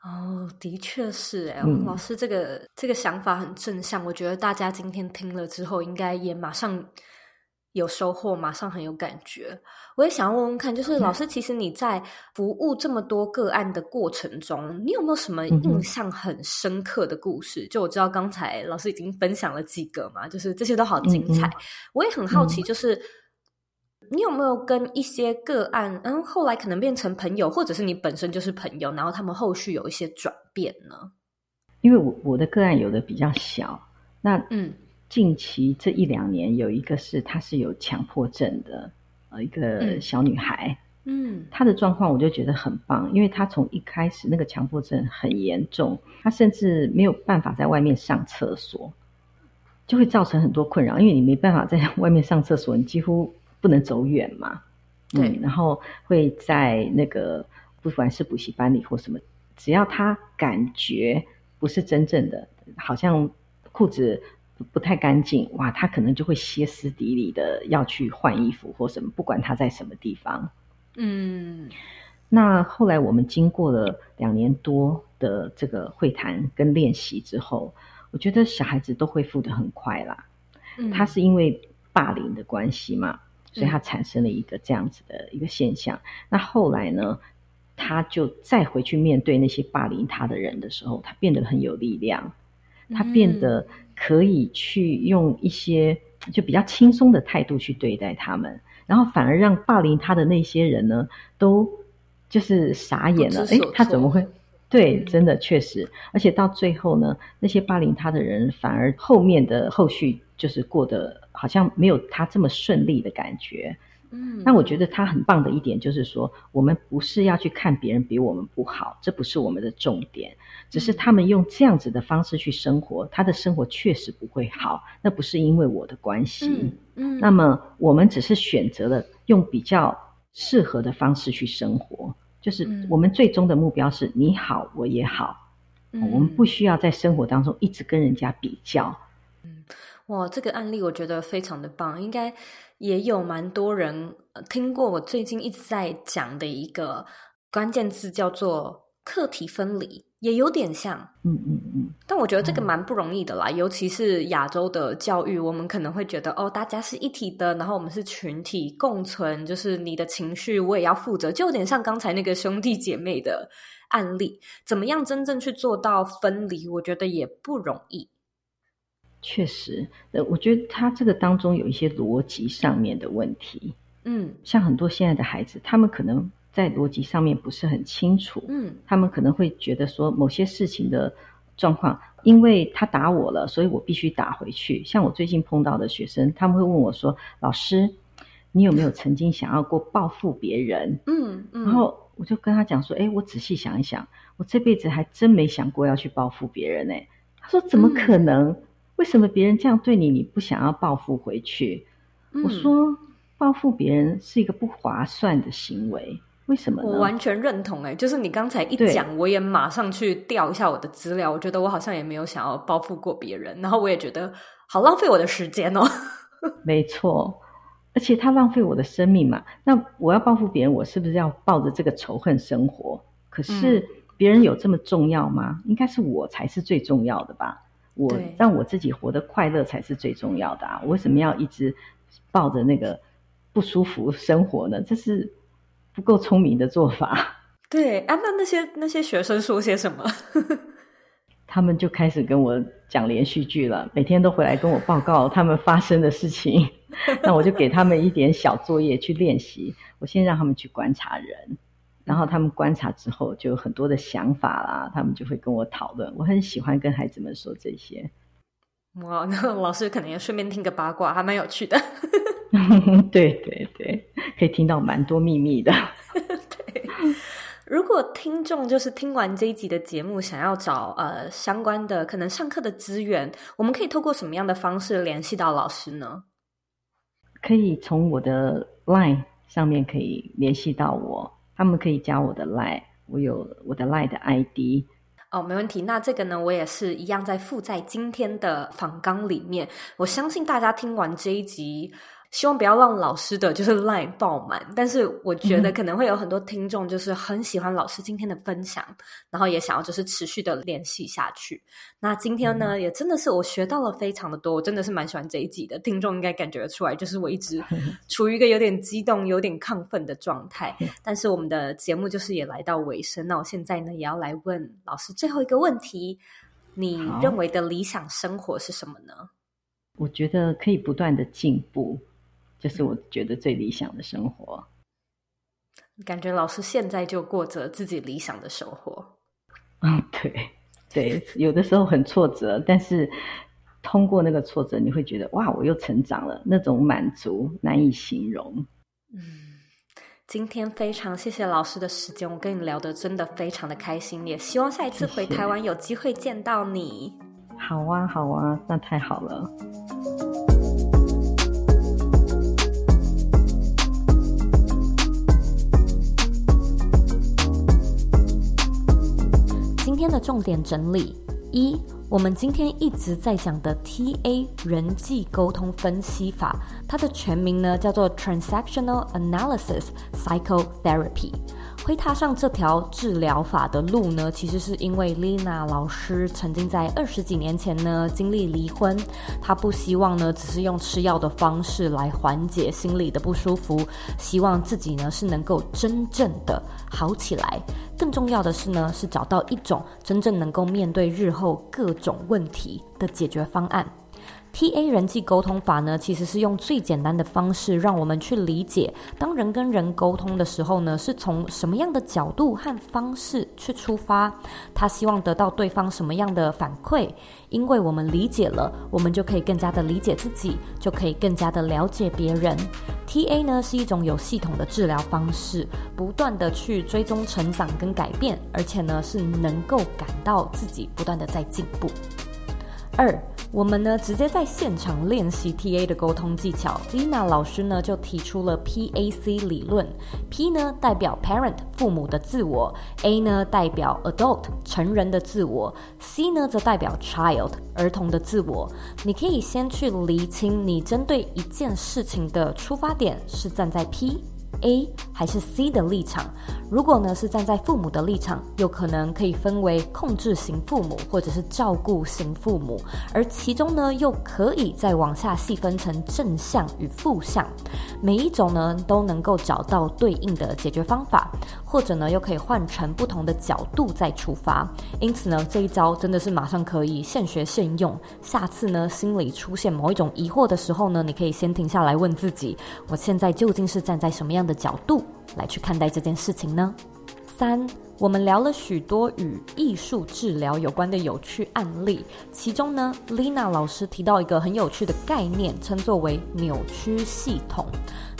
哦，的确是哎，嗯、老师这个这个想法很正向，我觉得大家今天听了之后，应该也马上有收获，马上很有感觉。我也想要问问看，就是老师，其实你在服务这么多个案的过程中，你有没有什么印象很深刻的故事？嗯、就我知道刚才老师已经分享了几个嘛，就是这些都好精彩。嗯、我也很好奇，就是。嗯你有没有跟一些个案，嗯，后来可能变成朋友，或者是你本身就是朋友，然后他们后续有一些转变呢？因为我我的个案有的比较小，那嗯，近期这一两年有一个是她是有强迫症的，呃，一个小女孩，嗯，她的状况我就觉得很棒，因为她从一开始那个强迫症很严重，她甚至没有办法在外面上厕所，就会造成很多困扰，因为你没办法在外面上厕所，你几乎。不能走远嘛？对、嗯，然后会在那个不管是补习班里或什么，只要他感觉不是真正的，好像裤子不太干净，哇，他可能就会歇斯底里的要去换衣服或什么，不管他在什么地方。嗯，那后来我们经过了两年多的这个会谈跟练习之后，我觉得小孩子都恢复的很快啦。嗯，他是因为霸凌的关系嘛。所以他产生了一个这样子的一个现象。嗯、那后来呢，他就再回去面对那些霸凌他的人的时候，他变得很有力量，他变得可以去用一些就比较轻松的态度去对待他们，然后反而让霸凌他的那些人呢，都就是傻眼了。诶，他怎么会？对，真的确实，而且到最后呢，那些霸凌他的人反而后面的后续就是过得。好像没有他这么顺利的感觉，嗯，那我觉得他很棒的一点就是说，我们不是要去看别人比我们不好，这不是我们的重点，只是他们用这样子的方式去生活，他的生活确实不会好，那不是因为我的关系，嗯，嗯，那么我们只是选择了用比较适合的方式去生活，就是我们最终的目标是你好我也好，嗯，我们不需要在生活当中一直跟人家比较，嗯。哇，这个案例我觉得非常的棒，应该也有蛮多人听过。我最近一直在讲的一个关键字叫做课题分离，也有点像，嗯嗯嗯。但我觉得这个蛮不容易的啦，尤其是亚洲的教育，我们可能会觉得哦，大家是一体的，然后我们是群体共存，就是你的情绪我也要负责，就有点像刚才那个兄弟姐妹的案例。怎么样真正去做到分离，我觉得也不容易。确实，呃，我觉得他这个当中有一些逻辑上面的问题。嗯，像很多现在的孩子，他们可能在逻辑上面不是很清楚。嗯，他们可能会觉得说某些事情的状况，因为他打我了，所以我必须打回去。像我最近碰到的学生，他们会问我说：“老师，你有没有曾经想要过报复别人？”嗯嗯，然后我就跟他讲说：“哎，我仔细想一想，我这辈子还真没想过要去报复别人。”哎，他说：“怎么可能？”嗯为什么别人这样对你，你不想要报复回去？嗯、我说，报复别人是一个不划算的行为。为什么呢？我完全认同、欸。哎，就是你刚才一讲，我也马上去调一下我的资料。我觉得我好像也没有想要报复过别人，然后我也觉得好浪费我的时间哦。没错，而且他浪费我的生命嘛。那我要报复别人，我是不是要抱着这个仇恨生活？可是别人有这么重要吗？应该是我才是最重要的吧。我让我自己活得快乐才是最重要的啊！我为什么要一直抱着那个不舒服生活呢？这是不够聪明的做法。对啊，那那些那些学生说些什么？他们就开始跟我讲连续剧了，每天都回来跟我报告他们发生的事情。那我就给他们一点小作业去练习。我先让他们去观察人。然后他们观察之后，就有很多的想法啦，他们就会跟我讨论。我很喜欢跟孩子们说这些。哇，那老师可能也顺便听个八卦，还蛮有趣的。对对对，可以听到蛮多秘密的。对，如果听众就是听完这一集的节目，想要找呃相关的可能上课的资源，我们可以透过什么样的方式联系到老师呢？可以从我的 LINE 上面可以联系到我。他们可以加我的 line，我有我的 line 的 ID。哦，没问题。那这个呢，我也是一样在附在今天的访纲里面。我相信大家听完这一集，希望不要让老师的就是 line 爆满，但是我觉得可能会有很多听众就是很喜欢老师今天的分享，嗯、然后也想要就是持续的联系下去。那今天呢，嗯、也真的是我学到了非常的多，我真的是蛮喜欢这一集的。听众应该感觉得出来，就是我一直 处于一个有点激动、有点亢奋的状态。嗯、但是我们的节目就是也来到尾声，那我现在呢也要来问老师最后一个问题：你认为的理想生活是什么呢？我觉得可以不断的进步。就是我觉得最理想的生活。感觉老师现在就过着自己理想的生活。嗯，对，对，有的时候很挫折，但是通过那个挫折，你会觉得哇，我又成长了，那种满足难以形容。嗯，今天非常谢谢老师的时间，我跟你聊得真的非常的开心，也希望下一次回台湾有机会见到你。谢谢。好啊，好啊，那太好了。天的重点整理一，我们今天一直在讲的 TA 人际沟通分析法，它的全名呢叫做 Transactional Analysis Psychotherapy。会踏上这条治疗法的路呢，其实是因为 Lina 老师曾经在二十几年前呢经历离婚，她不希望呢只是用吃药的方式来缓解心里的不舒服，希望自己呢是能够真正的好起来。更重要的是呢，是找到一种真正能够面对日后各种问题的解决方案。TA 人际沟通法呢，其实是用最简单的方式，让我们去理解，当人跟人沟通的时候呢，是从什么样的角度和方式去出发，他希望得到对方什么样的反馈，因为我们理解了，我们就可以更加的理解自己，就可以更加的了解别人。TA 呢，是一种有系统的治疗方式，不断的去追踪成长跟改变，而且呢，是能够感到自己不断的在进步。二。我们呢，直接在现场练习 TA 的沟通技巧。Lina 老师呢就提出了 PAC 理论，P 呢代表 Parent 父母的自我，A 呢代表 Adult 成人的自我，C 呢则代表 Child 儿童的自我。你可以先去厘清你针对一件事情的出发点是站在 P。A 还是 C 的立场？如果呢是站在父母的立场，有可能可以分为控制型父母或者是照顾型父母，而其中呢又可以再往下细分成正向与负向，每一种呢都能够找到对应的解决方法，或者呢又可以换成不同的角度再出发。因此呢这一招真的是马上可以现学现用。下次呢心里出现某一种疑惑的时候呢，你可以先停下来问自己：我现在究竟是站在什么样的角度来去看待这件事情呢？三，我们聊了许多与艺术治疗有关的有趣案例，其中呢，Lina 老师提到一个很有趣的概念，称作为扭曲系统。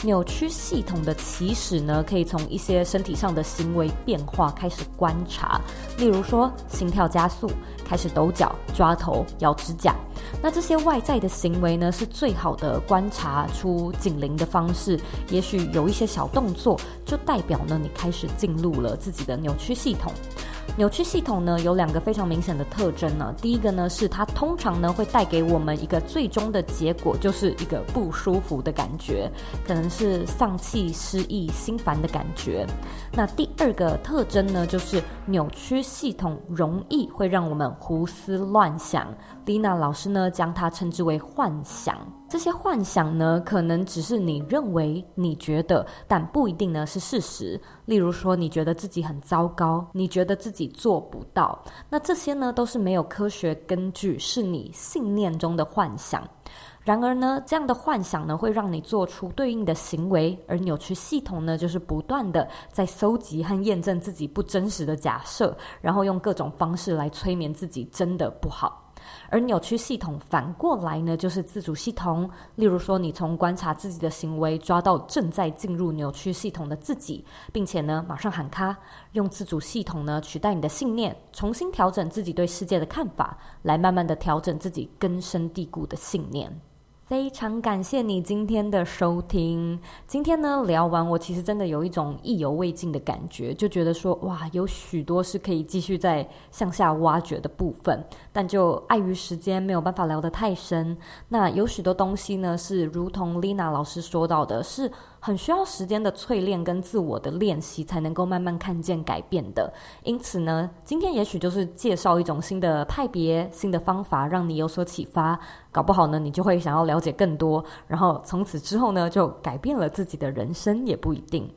扭曲系统的起始呢，可以从一些身体上的行为变化开始观察，例如说心跳加速、开始抖脚、抓头、咬指甲。那这些外在的行为呢，是最好的观察出警铃的方式。也许有一些小动作，就代表呢，你开始进入了自己的扭曲系统。扭曲系统呢，有两个非常明显的特征呢。第一个呢，是它通常呢会带给我们一个最终的结果，就是一个不舒服的感觉，可能是丧气、失意、心烦的感觉。那第二个特征呢，就是扭曲系统容易会让我们胡思乱想。Lina 老师呢将它称之为幻想。这些幻想呢，可能只是你认为、你觉得，但不一定呢是事实。例如说，你觉得自己很糟糕，你觉得自己做不到，那这些呢都是没有科学根据，是你信念中的幻想。然而呢，这样的幻想呢会让你做出对应的行为，而扭曲系统呢就是不断的在搜集和验证自己不真实的假设，然后用各种方式来催眠自己真的不好。而扭曲系统反过来呢，就是自主系统。例如说，你从观察自己的行为，抓到正在进入扭曲系统的自己，并且呢，马上喊卡，用自主系统呢取代你的信念，重新调整自己对世界的看法，来慢慢的调整自己根深蒂固的信念。非常感谢你今天的收听。今天呢，聊完，我其实真的有一种意犹未尽的感觉，就觉得说，哇，有许多是可以继续再向下挖掘的部分，但就碍于时间，没有办法聊得太深。那有许多东西呢，是如同 Lena 老师说到的，是很需要时间的淬炼跟自我的练习，才能够慢慢看见改变的。因此呢，今天也许就是介绍一种新的派别、新的方法，让你有所启发。搞不好呢，你就会想要了解更多，然后从此之后呢，就改变了自己的人生，也不一定。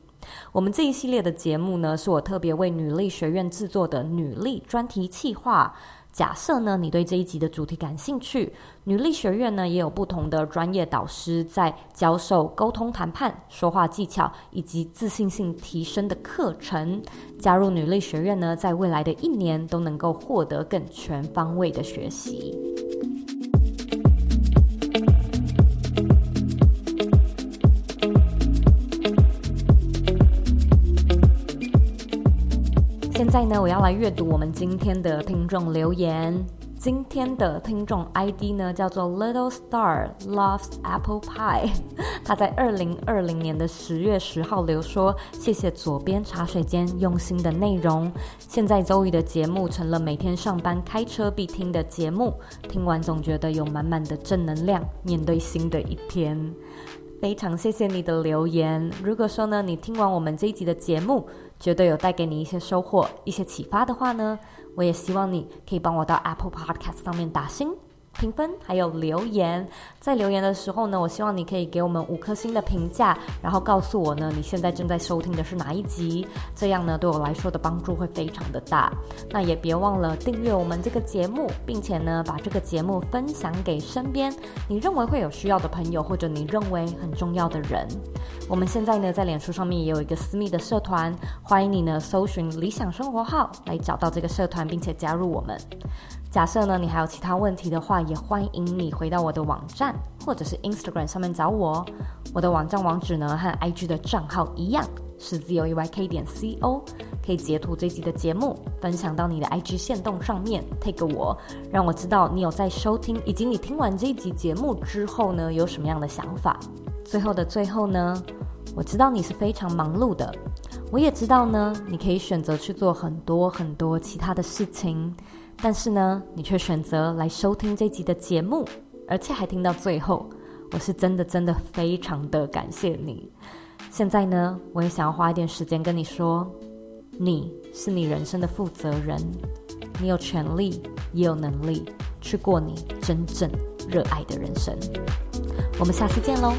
我们这一系列的节目呢，是我特别为女力学院制作的女力专题企划。假设呢，你对这一集的主题感兴趣，女力学院呢也有不同的专业导师在教授沟通、谈判、说话技巧以及自信心提升的课程。加入女力学院呢，在未来的一年都能够获得更全方位的学习。现在呢，我要来阅读我们今天的听众留言。今天的听众 ID 呢，叫做 Little Star Loves Apple Pie。他在二零二零年的十月十号留说：“谢谢左边茶水间用心的内容。现在周瑜的节目成了每天上班开车必听的节目，听完总觉得有满满的正能量，面对新的一天。”非常谢谢你的留言。如果说呢，你听完我们这一集的节目，觉得有带给你一些收获、一些启发的话呢，我也希望你可以帮我到 Apple Podcast 上面打星。评分还有留言，在留言的时候呢，我希望你可以给我们五颗星的评价，然后告诉我呢，你现在正在收听的是哪一集，这样呢，对我来说的帮助会非常的大。那也别忘了订阅我们这个节目，并且呢，把这个节目分享给身边你认为会有需要的朋友，或者你认为很重要的人。我们现在呢，在脸书上面也有一个私密的社团，欢迎你呢，搜寻理想生活号来找到这个社团，并且加入我们。假设呢，你还有其他问题的话，也欢迎你回到我的网站或者是 Instagram 上面找我。我的网站网址呢，和 IG 的账号一样，是 zoeyk 点 co。可以截图这集的节目，分享到你的 IG 线动上面，tag 我，让我知道你有在收听，以及你听完这一集节目之后呢，有什么样的想法。最后的最后呢，我知道你是非常忙碌的，我也知道呢，你可以选择去做很多很多其他的事情。但是呢，你却选择来收听这集的节目，而且还听到最后，我是真的真的非常的感谢你。现在呢，我也想要花一点时间跟你说，你是你人生的负责人，你有权利也有能力去过你真正热爱的人生。我们下次见喽。